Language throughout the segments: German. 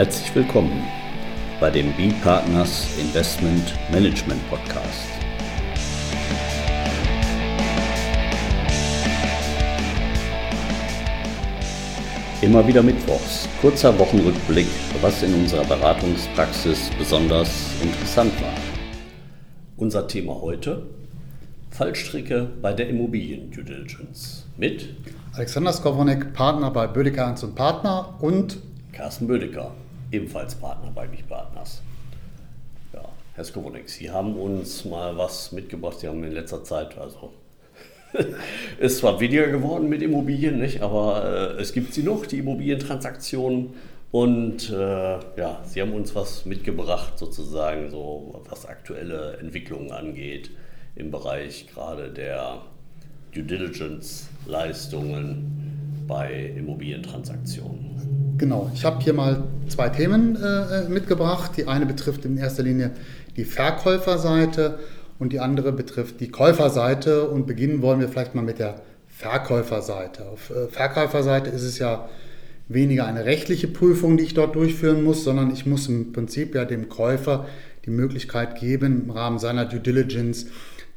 Herzlich willkommen bei dem B-Partners Investment Management Podcast. Immer wieder Mittwochs, kurzer Wochenrückblick, was in unserer Beratungspraxis besonders interessant war. Unser Thema heute, Fallstricke bei der Immobilien-Due Diligence mit Alexander Skowronek, Partner bei Bödecker 1 und Partner und Carsten Bödecker, ebenfalls Partner bei Mich Partners. Ja, Herr Skowronek, Sie haben uns mal was mitgebracht. Sie haben in letzter Zeit, also ist zwar weniger geworden mit Immobilien, nicht, aber äh, es gibt sie noch, die Immobilientransaktionen. Und äh, ja, Sie haben uns was mitgebracht, sozusagen, so was aktuelle Entwicklungen angeht im Bereich gerade der Due Diligence-Leistungen bei Immobilientransaktionen. Genau, ich habe hier mal zwei Themen äh, mitgebracht. Die eine betrifft in erster Linie die Verkäuferseite und die andere betrifft die Käuferseite. Und beginnen wollen wir vielleicht mal mit der Verkäuferseite. Auf äh, Verkäuferseite ist es ja weniger eine rechtliche Prüfung, die ich dort durchführen muss, sondern ich muss im Prinzip ja dem Käufer die Möglichkeit geben, im Rahmen seiner Due Diligence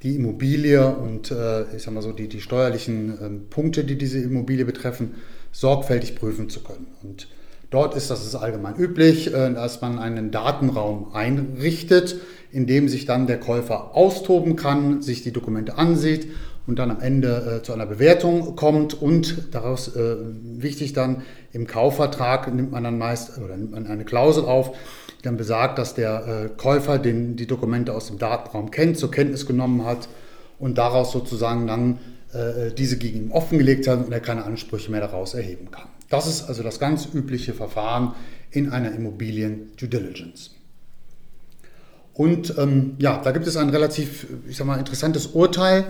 die Immobilie und äh, ich sag mal so die, die steuerlichen ähm, Punkte, die diese Immobilie betreffen, sorgfältig prüfen zu können. Und dort ist das ist allgemein üblich, äh, dass man einen Datenraum einrichtet, in dem sich dann der Käufer austoben kann, sich die Dokumente ansieht und dann am Ende äh, zu einer Bewertung kommt und daraus äh, wichtig dann im Kaufvertrag nimmt man dann meist oder nimmt man eine Klausel auf, die dann besagt, dass der Käufer den, die Dokumente aus dem Datenraum kennt, zur Kenntnis genommen hat und daraus sozusagen dann diese gegen ihn offengelegt hat und er keine Ansprüche mehr daraus erheben kann. Das ist also das ganz übliche Verfahren in einer Immobilien-Due Diligence. Und ähm, ja, da gibt es ein relativ, ich sag mal, interessantes Urteil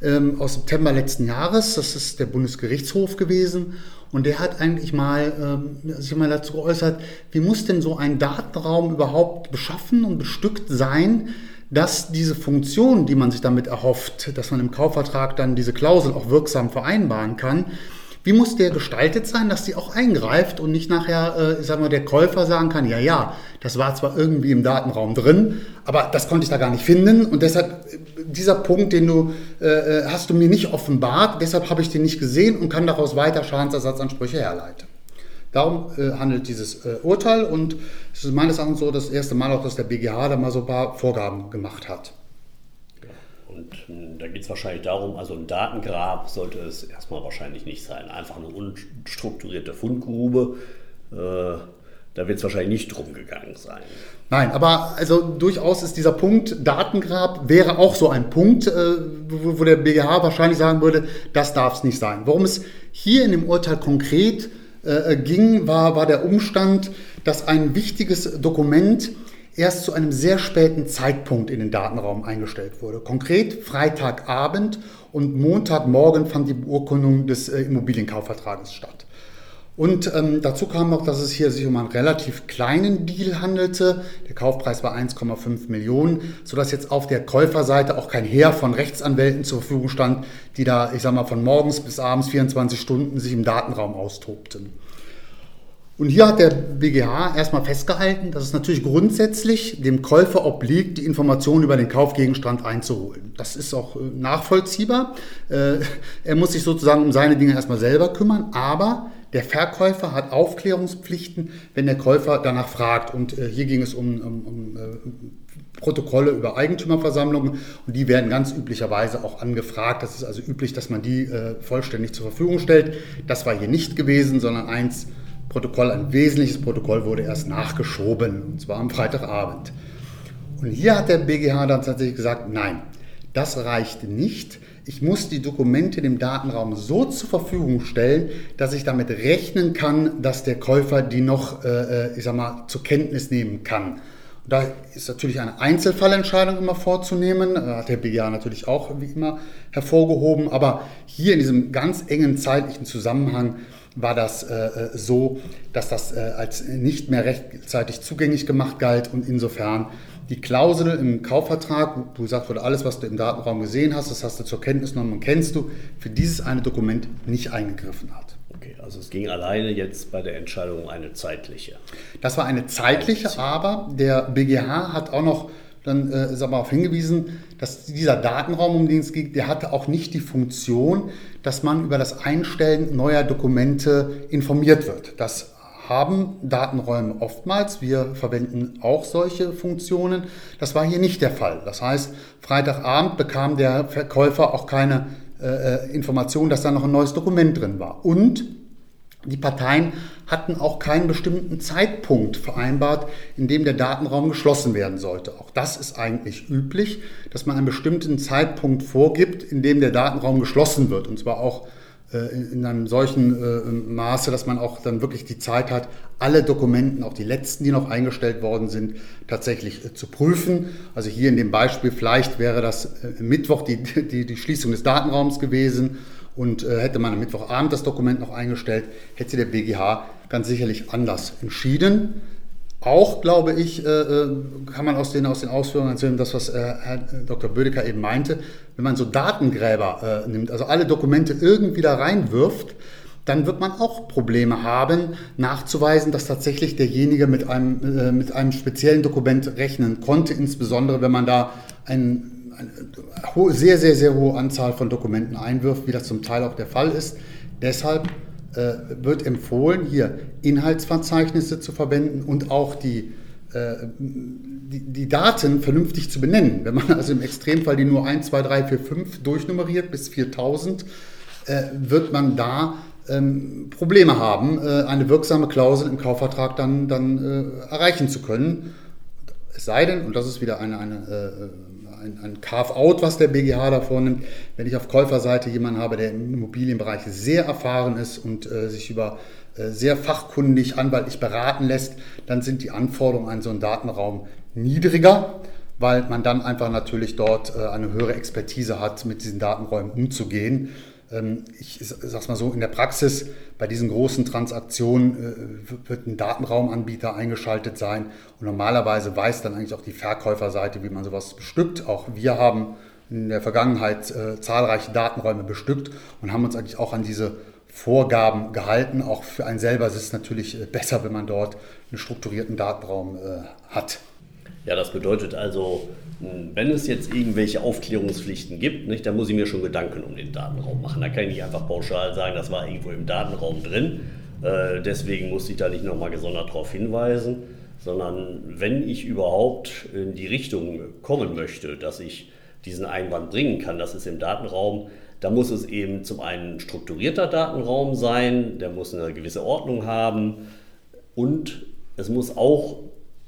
ähm, aus September letzten Jahres. Das ist der Bundesgerichtshof gewesen. Und der hat eigentlich mal ähm, sich mal dazu geäußert, wie muss denn so ein Datenraum überhaupt beschaffen und bestückt sein, dass diese Funktion, die man sich damit erhofft, dass man im Kaufvertrag dann diese Klausel auch wirksam vereinbaren kann, wie muss der gestaltet sein, dass die auch eingreift und nicht nachher, äh, sagen wir, der Käufer sagen kann, ja, ja, das war zwar irgendwie im Datenraum drin, aber das konnte ich da gar nicht finden und deshalb äh, dieser Punkt, den du äh, äh, hast du mir nicht offenbart, deshalb habe ich den nicht gesehen und kann daraus weiter Schadensersatzansprüche herleiten. Darum äh, handelt dieses äh, Urteil und es ist meines Erachtens so das erste Mal auch, dass der BGH da mal so ein paar Vorgaben gemacht hat. Und hm, da geht es wahrscheinlich darum, also ein Datengrab sollte es erstmal wahrscheinlich nicht sein. Einfach eine unstrukturierte Fundgrube. Äh, da wird es wahrscheinlich nicht drum gegangen sein. Nein, aber also durchaus ist dieser Punkt Datengrab wäre auch so ein Punkt, äh, wo, wo, der BGH wahrscheinlich sagen würde, das darf es nicht sein. Worum es hier in dem Urteil konkret äh, ging, war, war der Umstand, dass ein wichtiges Dokument erst zu einem sehr späten Zeitpunkt in den Datenraum eingestellt wurde. Konkret Freitagabend und Montagmorgen fand die Beurkundung des äh, Immobilienkaufvertrages statt. Und ähm, dazu kam noch, dass es hier sich um einen relativ kleinen Deal handelte. Der Kaufpreis war 1,5 Millionen, sodass jetzt auf der Käuferseite auch kein Heer von Rechtsanwälten zur Verfügung stand, die da, ich sag mal, von morgens bis abends 24 Stunden sich im Datenraum austobten. Und hier hat der BGH erstmal festgehalten, dass es natürlich grundsätzlich dem Käufer obliegt, die Informationen über den Kaufgegenstand einzuholen. Das ist auch äh, nachvollziehbar. Äh, er muss sich sozusagen um seine Dinge erstmal selber kümmern, aber der Verkäufer hat Aufklärungspflichten, wenn der Käufer danach fragt. Und äh, hier ging es um, um, um Protokolle über Eigentümerversammlungen und die werden ganz üblicherweise auch angefragt. Das ist also üblich, dass man die vollständig zur Verfügung stellt. Das war hier nicht gewesen, sondern eins, Protokoll, ein wesentliches Protokoll wurde erst nachgeschoben, und zwar am Freitagabend. Und hier hat der BGH dann tatsächlich gesagt, nein, das reicht nicht. Ich muss die Dokumente dem Datenraum so zur Verfügung stellen, dass ich damit rechnen kann, dass der Käufer die noch, äh, äh ich sag mal, zur Kenntnis nehmen kann. Und da ist natürlich eine Einzelfallentscheidung immer vorzunehmen. Hat der BGH natürlich auch wie immer hervorgehoben. Aber hier in diesem ganz engen zeitlichen Zusammenhang war das äh, äh, so, dass das äh, als nicht mehr rechtzeitig zugänglich gemacht galt und insofern die Klausel im Kaufvertrag, wo gesagt wurde, alles, was du im Datenraum gesehen hast, das hast du zur Kenntnis genommen und kennst du, für dieses eine Dokument nicht eingegriffen hat. Okay, Also es ging alleine jetzt bei der Entscheidung um eine zeitliche. Das war eine zeitliche, aber der BGH hat auch noch dann äh, ist aber darauf hingewiesen, dass dieser Datenraum, um den es geht, der hatte auch nicht die Funktion, dass man über das Einstellen neuer Dokumente informiert wird. Das haben Datenräume oftmals. Wir verwenden auch solche Funktionen. Das war hier nicht der Fall. Das heißt, Freitagabend bekam der Verkäufer auch keine äh, äh Information, dass da noch ein neues Dokument drin war. Und die Parteien hatten auch keinen bestimmten Zeitpunkt vereinbart, in dem der Datenraum geschlossen werden sollte. Auch das ist eigentlich üblich, dass man einen bestimmten Zeitpunkt vorgibt, in dem der Datenraum geschlossen wird. Und zwar auch äh, in einem solchen äh, Maße, dass man auch dann wirklich die Zeit hat, alle Dokumenten, auch die letzten, die noch eingestellt worden sind, tatsächlich äh, zu prüfen. Also hier in dem Beispiel, vielleicht wäre das Mittwoch die, die, die Schließung des Datenraums gewesen und hätte man am Mittwochabend das Dokument noch eingestellt, hätte der BGH ganz sicherlich anders entschieden. Auch, glaube ich, äh, äh, kann man aus den, aus den Ausführungen erzählen, das, was äh, Herr Dr. Bödecker eben meinte, wenn man so Datengräber nimmt, also alle Dokumente irgendwie da reinwirft, dann wird man auch Probleme haben, nachzuweisen, dass tatsächlich derjenige mit einem, mit einem speziellen Dokument rechnen konnte, insbesondere wenn man da einen eine sehr, sehr, sehr hohe Anzahl von Dokumenten einwirft, wie das zum Teil auch der Fall ist. Deshalb wird empfohlen, hier Inhaltsverzeichnisse zu verwenden und auch die, äh, die, die, Daten vernünftig zu benennen. Wenn man also im Extremfall die nur 1, 2, 3, 4, 5 durchnummeriert bis 4000, äh, wird man da ähm, Probleme haben, äh, eine wirksame Klausel im Kaufvertrag dann, dann äh, erreichen zu können. Es sei denn, und das ist wieder eine, eine äh, ein, ein Carve-out, was der BGH da vornimmt. Wenn ich auf Käuferseite jemanden habe, der im Immobilienbereich sehr erfahren ist und äh, sich über äh, sehr fachkundig, anwaltlich beraten lässt, dann sind die Anforderungen an so einen Datenraum niedriger, weil man dann einfach natürlich dort äh, eine höhere Expertise hat, mit diesen Datenräumen umzugehen. Ähm, ich sage es mal so, in der Praxis bei diesen großen Transaktionen äh, wird ein Datenraumanbieter eingeschaltet sein und normalerweise weiß dann eigentlich auch die Verkäuferseite, wie man sowas bestückt. Auch wir haben in der Vergangenheit äh, zahlreiche Datenräume bestückt und haben uns eigentlich auch an diese Vorgaben gehalten. Auch für einen selber ist es natürlich äh, besser, wenn man dort einen strukturierten Datenraum hat. Ja, das bedeutet also, wenn es jetzt irgendwelche Aufklärungspflichten gibt, nicht, dann muss ich mir schon Gedanken um den Datenraum machen. Da kann ich nicht einfach pauschal sagen, das war irgendwo im Datenraum drin. Äh, deswegen muss ich da nicht nochmal gesondert darauf hinweisen, sondern wenn ich überhaupt in die Richtung kommen möchte, dass ich diesen Einwand bringen kann, das ist im Datenraum, da muss es eben zum einen strukturierter Datenraum sein, der muss eine gewisse Ordnung haben und es muss auch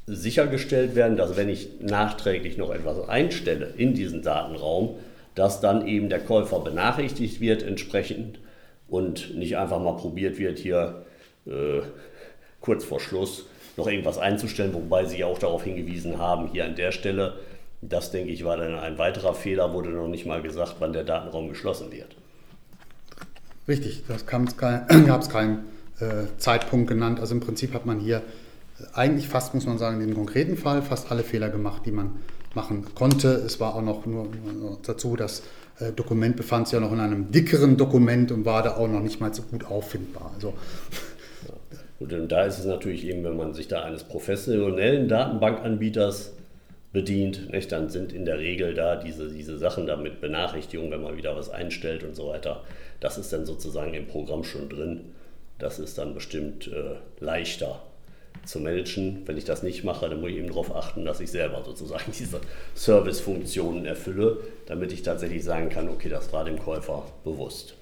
sichergestellt werden, dass wenn ich nachträglich noch etwas einstelle in diesen Datenraum, dass dann eben der Käufer benachrichtigt wird entsprechend und nicht einfach mal probiert wird, hier äh, kurz vor Schluss noch irgendwas einzustellen, wobei Sie auch darauf hingewiesen haben, hier an der Stelle, das denke ich war dann ein weiterer Fehler, wurde noch nicht mal gesagt, wann der Datenraum geschlossen wird. Richtig, das gab es keinen äh, Zeitpunkt genannt. Also im Prinzip hat man hier eigentlich fast, muss man sagen, in dem konkreten Fall fast alle Fehler gemacht, die man machen konnte. Es war auch noch nur dazu, das äh, Dokument befand sich ja noch in einem dickeren Dokument und war da auch noch nicht mal so gut auffindbar. Also, und da ist es natürlich eben, wenn man sich da eines professionellen Datenbankanbieters bedient, nicht, dann sind in der Regel da diese, diese Sachen da mit Benachrichtigungen, wenn man wieder was einstellt und so weiter. Das ist dann sozusagen im Programm schon drin. Das ist dann bestimmt äh, leichter zu managen. Wenn ich das nicht mache, dann muss ich eben darauf achten, dass ich selber sozusagen diese Servicefunktionen erfülle, damit ich tatsächlich sagen kann, okay, das war dem Käufer bewusst.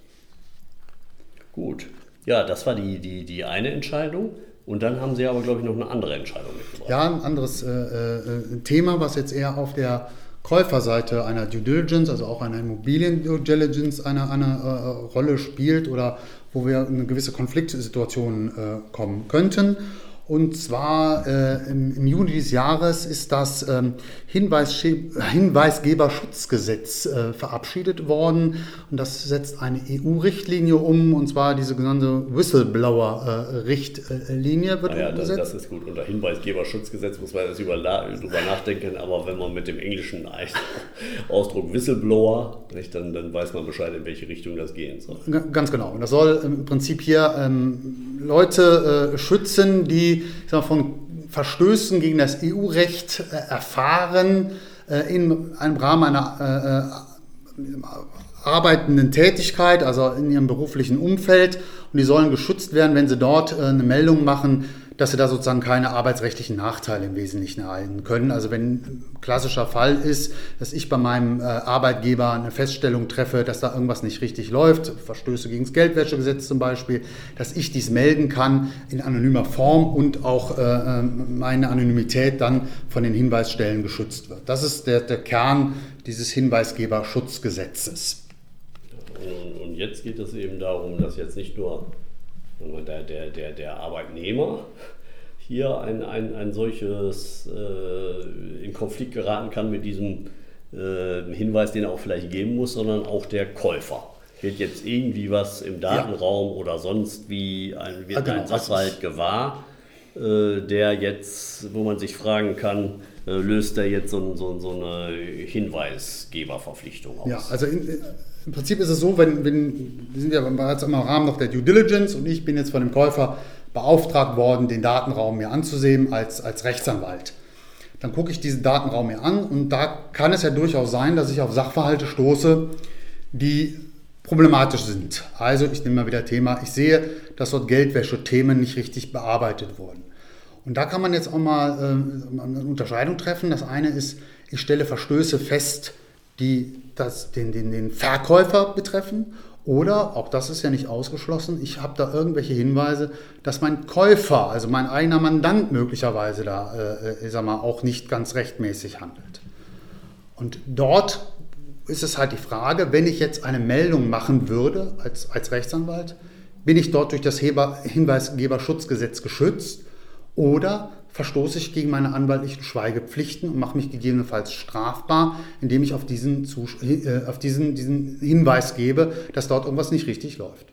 Gut. Ja, das war die, die, die eine Entscheidung. Und dann haben Sie aber, glaube ich, noch eine andere Entscheidung mitgebracht. Ja, ein anderes äh, äh, Thema, was jetzt eher auf der Käuferseite einer Due Diligence, also auch einer Immobilien-Due Diligence, eine, eine äh, Rolle spielt oder wo wir in eine gewisse Konfliktsituation äh, kommen könnten. Und zwar äh, im, im, Juni dieses Jahres ist das ähm, Hinweis, Hinweisgeberschutzgesetz äh, verabschiedet worden. Und das setzt eine EU-Richtlinie um, und zwar diese genannte Whistleblower-Richtlinie wird naja, umgesetzt. Das, das ist gut. Unter Hinweisgeberschutzgesetz muss man das über, drüber nachdenken, aber wenn man mit dem englischen Ausdruck Whistleblower, nicht, dann, dann weiß man Bescheid, in welche Richtung das gehen soll. Ganz genau. Und das soll im Prinzip hier ähm, Leute äh, schützen, die mal, von Verstößen gegen das EU-Recht äh, erfahren äh, in einem Rahmen einer äh, arbeitenden Tätigkeit, also in ihrem beruflichen Umfeld. Und die sollen geschützt werden, wenn sie dort eine Meldung machen, dass sie da sozusagen keine arbeitsrechtlichen Nachteile im Wesentlichen erhalten können. Also wenn ein klassischer Fall ist, dass ich bei meinem äh, Arbeitgeber eine Feststellung treffe, dass da irgendwas nicht richtig läuft, Verstöße gegen das Geldwäschegesetz zum Beispiel, dass ich dies melden kann in anonymer Form und auch äh, äh meine Anonymität dann von den Hinweisstellen geschützt wird. Das ist der, der Kern dieses Hinweisgeberschutzgesetzes. Und jetzt geht es eben darum, dass jetzt nicht nur der, der, der, der Arbeitnehmer hier ein, ein, ein solches äh, in Konflikt geraten kann mit diesem äh, Hinweis, den er auch vielleicht geben muss, sondern auch der Käufer. Wird jetzt irgendwie was im Datenraum ja. oder sonst wie ein, wird ah, genau, ein Sachverhalt gewahr, äh, der jetzt, wo man sich fragen kann, äh, löst er jetzt so, so, so eine Hinweisgeberverpflichtung aus? Ja, also in, im Prinzip ist es so, wenn, wenn wir sind ja bereits im Rahmen noch der Due Diligence und ich bin jetzt von dem Käufer beauftragt worden, den Datenraum mir anzusehen als, als Rechtsanwalt. Dann gucke ich diesen Datenraum mir an und da kann es ja durchaus sein, dass ich auf Sachverhalte stoße, die problematisch sind. Also ich nehme mal wieder Thema, ich sehe, dass dort Geldwäsche-Themen nicht richtig bearbeitet wurden. Und da kann man jetzt auch mal äh, eine Unterscheidung treffen. Das eine ist, ich stelle Verstöße fest, die das, den, den, den Verkäufer betreffen. Oder, auch das ist ja nicht ausgeschlossen, ich habe da irgendwelche Hinweise, dass mein Käufer, also mein eigener Mandant möglicherweise da, äh, ich sag mal, auch nicht ganz rechtmäßig handelt. Und dort ist es halt die Frage, wenn ich jetzt eine Meldung machen würde als, als Rechtsanwalt, bin ich dort durch das Heber, Hinweisgeberschutzgesetz geschützt oder verstoße ich gegen meine anwaltlichen Schweigepflichten und mache mich gegebenenfalls strafbar, indem ich auf diesen, äh, auf diesen, diesen Hinweis gebe, dass dort irgendwas nicht richtig läuft.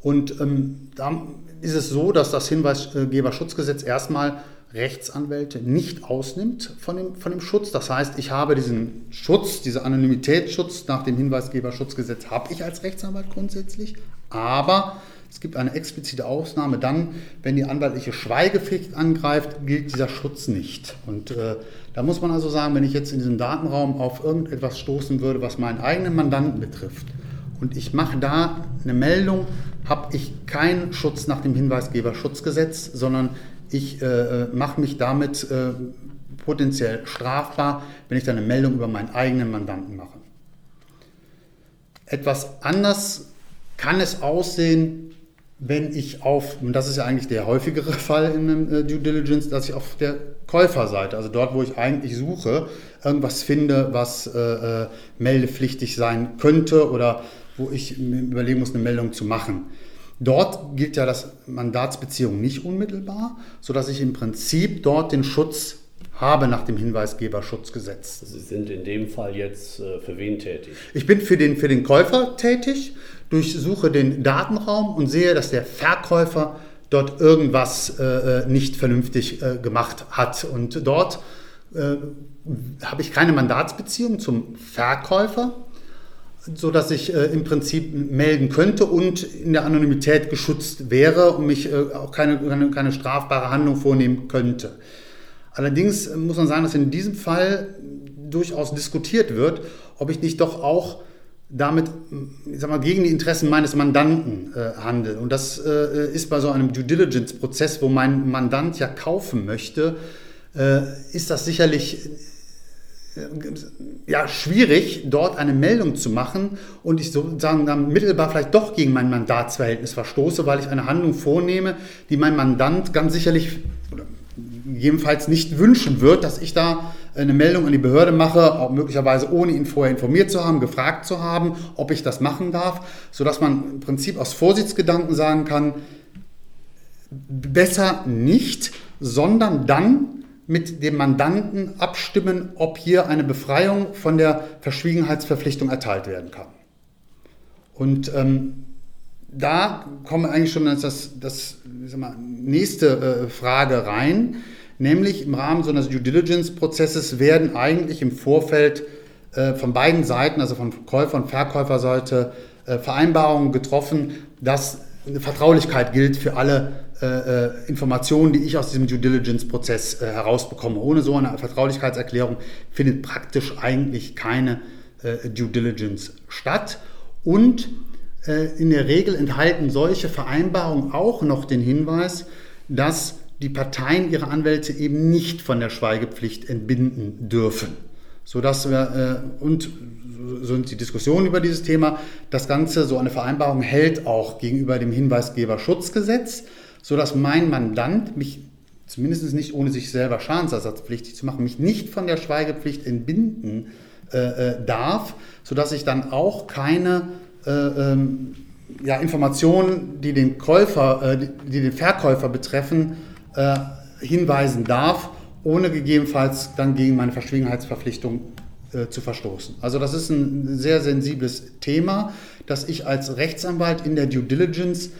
Und ähm, da ist es so, dass das Hinweisgeberschutzgesetz erstmal Rechtsanwälte nicht ausnimmt von dem, von dem Schutz. Das heißt, ich habe diesen Schutz, diesen Anonymitätsschutz nach dem Hinweisgeberschutzgesetz, habe ich als Rechtsanwalt grundsätzlich, aber es gibt eine explizite Ausnahme dann, wenn die anwaltliche Schweigepflicht angreift, gilt dieser Schutz nicht. Und äh, da muss man also sagen, wenn ich jetzt in diesem Datenraum auf irgendetwas stoßen würde, was meinen eigenen Mandanten betrifft, und ich mache da eine Meldung, habe ich keinen Schutz nach dem Hinweisgeberschutzgesetz, sondern ich äh, mache mich damit äh, potenziell strafbar, wenn ich da eine Meldung über meinen eigenen Mandanten mache. Etwas anders kann es aussehen, wenn ich auf, und das ist ja eigentlich der häufigere Fall in einem äh, Due Diligence, dass ich auf der Käuferseite, also dort, wo ich eigentlich suche, irgendwas finde, was äh, äh, meldepflichtig sein könnte oder wo ich überlegen muss, eine Meldung zu machen. Dort gilt ja das Mandatsbeziehung nicht unmittelbar, sodass ich im Prinzip dort den Schutz habe nach dem Hinweisgeberschutzgesetz. Sie sind in dem Fall jetzt äh, für wen tätig? Ich bin für den, für den Käufer tätig durchsuche den Datenraum und sehe, dass der Verkäufer dort irgendwas äh, äh, nicht vernünftig äh, gemacht hat. Und dort äh, habe ich keine Mandatsbeziehung zum Verkäufer, sodass ich äh, im Prinzip melden könnte und in der Anonymität geschützt wäre und mich äh, auch keine, keine, keine strafbare Handlung vornehmen könnte. Allerdings muss man sagen, dass in diesem Fall durchaus diskutiert wird, ob ich nicht doch auch damit ich sag mal, gegen die Interessen meines Mandanten äh, handle. Und das äh, ist bei so einem Due Diligence-Prozess, wo mein Mandant ja kaufen möchte, äh, ist das sicherlich äh, ja, schwierig, dort eine Meldung zu machen und ich sozusagen dann mittelbar vielleicht doch gegen mein Mandatsverhältnis verstoße, weil ich eine Handlung vornehme, die mein Mandant ganz sicherlich oder jedenfalls nicht wünschen wird, dass ich da eine Meldung an die Behörde mache, auch möglicherweise ohne ihn vorher informiert zu haben, gefragt zu haben, ob ich das machen darf, sodass man im Prinzip aus Vorsichtsgedanken sagen kann, besser nicht, sondern dann mit dem Mandanten abstimmen, ob hier eine Befreiung von der Verschwiegenheitsverpflichtung erteilt werden kann. Und ähm, da kommen wir eigentlich schon als das, das mal, nächste äh, Frage rein, nämlich im Rahmen so eines Due Diligence-Prozesses werden eigentlich im Vorfeld äh, von beiden Seiten, also von Käufer- und Verkäuferseite, äh, Vereinbarungen getroffen, dass eine Vertraulichkeit gilt für alle äh, äh, Informationen, die ich aus diesem Due Diligence-Prozess äh, herausbekomme. Ohne so eine Vertraulichkeitserklärung findet praktisch eigentlich keine äh, Due Diligence statt. Und äh, in der Regel enthalten solche Vereinbarungen auch noch den Hinweis, dass die Parteien ihre Anwälte eben nicht von der Schweigepflicht entbinden dürfen. Sodass wir, äh, und so sind die Diskussionen über dieses Thema, das Ganze, so eine Vereinbarung hält auch gegenüber dem Hinweisgeberschutzgesetz, sodass mein Mandant mich zumindest nicht ohne sich selber schadensersatzpflichtig zu machen, mich nicht von der Schweigepflicht entbinden äh, äh darf, sodass ich dann auch keine äh, ähm, ja, Informationen, die den Käufer, äh, die, die, den Verkäufer betreffen, äh, hinweisen darf, ohne gegebenenfalls dann gegen meine Verschwiegenheitsverpflichtung äh, zu verstoßen. Also das ist ein sehr sensibles Thema, dass ich als Rechtsanwalt in der Due Diligence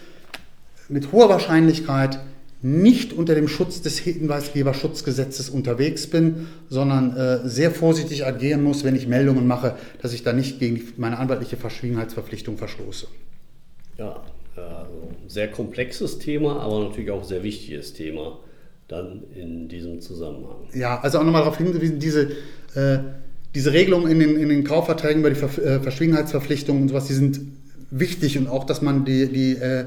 mit hoher Wahrscheinlichkeit nicht unter dem Schutz des Hinweisgeberschutzgesetzes unterwegs bin, sondern äh, sehr vorsichtig agieren muss, wenn ich Meldungen mache, dass ich da nicht gegen meine anwaltliche Verschwiegenheitsverpflichtung verstoße. Ja, sehr komplexes Thema, aber natürlich auch sehr wichtiges Thema dann in diesem Zusammenhang. Ja, also auch nochmal darauf hingewiesen, diese, äh, diese Regelungen in den, in den Kaufverträgen über die Ver äh, Verschwiegenheitsverpflichtungen und sowas, die sind wichtig und auch, dass man die, die äh,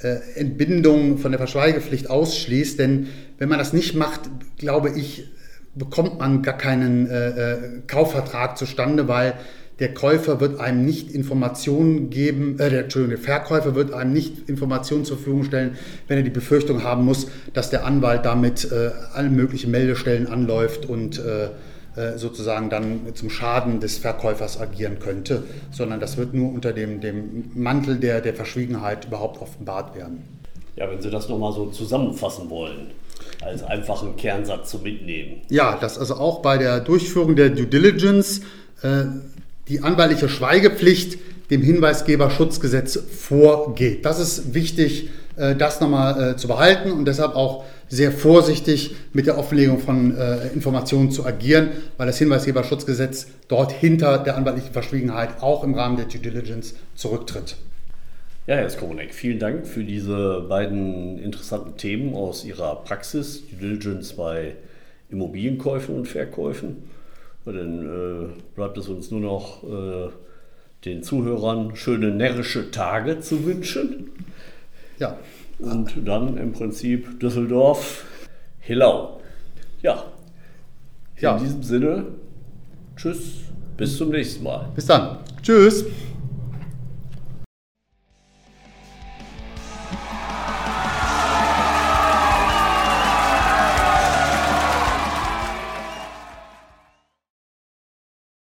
äh, Entbindung von der Verschweigepflicht ausschließt. Denn wenn man das nicht macht, glaube ich, bekommt man gar keinen äh, äh, Kaufvertrag zustande, weil der Käufer wird einem nicht Informationen geben, äh, der, Entschuldigung, der Verkäufer wird einem nicht Informationen zur Verfügung stellen, wenn er die Befürchtung haben muss, dass der Anwalt damit äh, alle möglichen Meldestellen anläuft und äh, äh, sozusagen dann zum Schaden des Verkäufers agieren könnte, sondern das wird nur unter dem, dem Mantel der, der Verschwiegenheit überhaupt offenbart werden. Ja, wenn Sie das nochmal so zusammenfassen wollen, als einfachen Kernsatz zu mitnehmen. Ja, dass also auch bei der Durchführung der Due Diligence äh, die anwaltliche Schweigepflicht dem Hinweisgeberschutzgesetz vorgeht. Das ist wichtig, äh, das nochmal äh, zu behalten und deshalb auch sehr vorsichtig mit der Offenlegung von äh, Informationen zu agieren, weil das Hinweisgeberschutzgesetz dort hinter der anwaltlichen Verschwiegenheit auch im Rahmen der Due Diligence zurücktritt. Ja, Herr Skoronek, vielen Dank für diese beiden interessanten Themen aus Ihrer Praxis, Due Diligence bei Immobilienkäufen und Verkäufen. Ja, dann äh, bleibt es uns nur noch äh, den Zuhörern schöne närrische Tage zu wünschen. Ja. Und dann im Prinzip Düsseldorf, Hillau. Ja. In ja. diesem Sinne, tschüss, bis zum nächsten Mal. Bis dann. Tschüss.